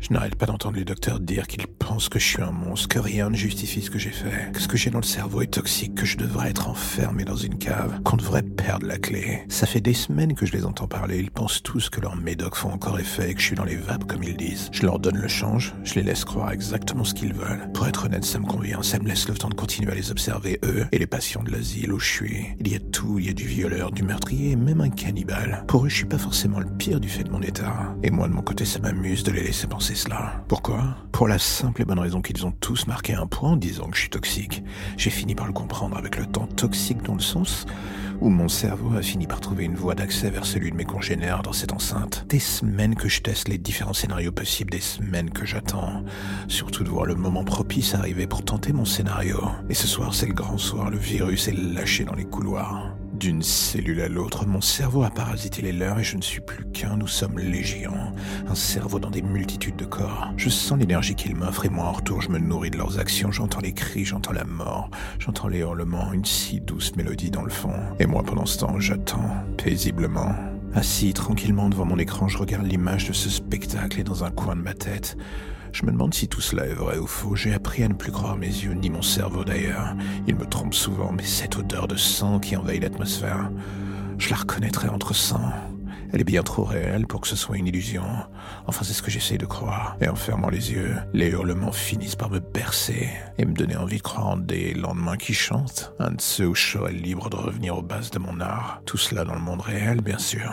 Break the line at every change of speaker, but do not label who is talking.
Je n'arrête pas d'entendre les docteurs dire qu'ils pensent que je suis un monstre, que rien ne justifie ce que j'ai fait, que ce que j'ai dans le cerveau est toxique, que je devrais être enfermé dans une cave, qu'on devrait perdre la clé. Ça fait des semaines que je les entends parler, ils pensent tous que leurs médocs font encore effet et que je suis dans les vapes comme ils disent. Je leur donne le change, je les laisse croire exactement ce qu'ils veulent. Pour être honnête, ça me convient, ça me laisse le temps de continuer à les observer, eux, et les patients de l'asile où je suis. Il y a tout, il y a du violeur, du meurtrier même un cannibale. Pour eux, je suis pas forcément le pire du fait de mon état. Et moi, de mon côté, ça m'amuse de les laisser penser cela. Pourquoi? Pour la simple et bonne raison qu'ils ont tous marqué un point en disant que je suis toxique. J'ai fini par le comprendre avec le temps toxique dans le sens où mon cerveau a fini par trouver une voie d'accès vers celui de mes congénères dans cette enceinte. Des semaines que je teste les différents scénarios possibles, des semaines que j'attends. Surtout de voir le moment propice arriver pour tenter mon scénario. Et ce soir, c'est le grand soir, le virus est lâché dans les couloirs. D'une cellule à l'autre, mon cerveau a parasité les leurs et je ne suis plus qu'un, nous sommes légions. Un cerveau dans des multitudes de corps. Je sens l'énergie qu'ils m'offrent et moi en retour je me nourris de leurs actions, j'entends les cris, j'entends la mort, j'entends les hurlements, une si douce mélodie dans le fond. Et moi pendant ce temps, j'attends, paisiblement. Assis tranquillement devant mon écran, je regarde l'image de ce spectacle et dans un coin de ma tête, je me demande si tout cela est vrai ou faux. J'ai appris à ne plus croire mes yeux, ni mon cerveau d'ailleurs. Il me trompe souvent, mais cette odeur de sang qui envahit l'atmosphère, je la reconnaîtrais entre sang. Elle est bien trop réelle pour que ce soit une illusion. Enfin, c'est ce que j'essaye de croire. Et en fermant les yeux, les hurlements finissent par me bercer et me donner envie de croire en des lendemains qui chantent. Un de ceux où je serais libre de revenir aux bases de mon art. Tout cela dans le monde réel, bien sûr.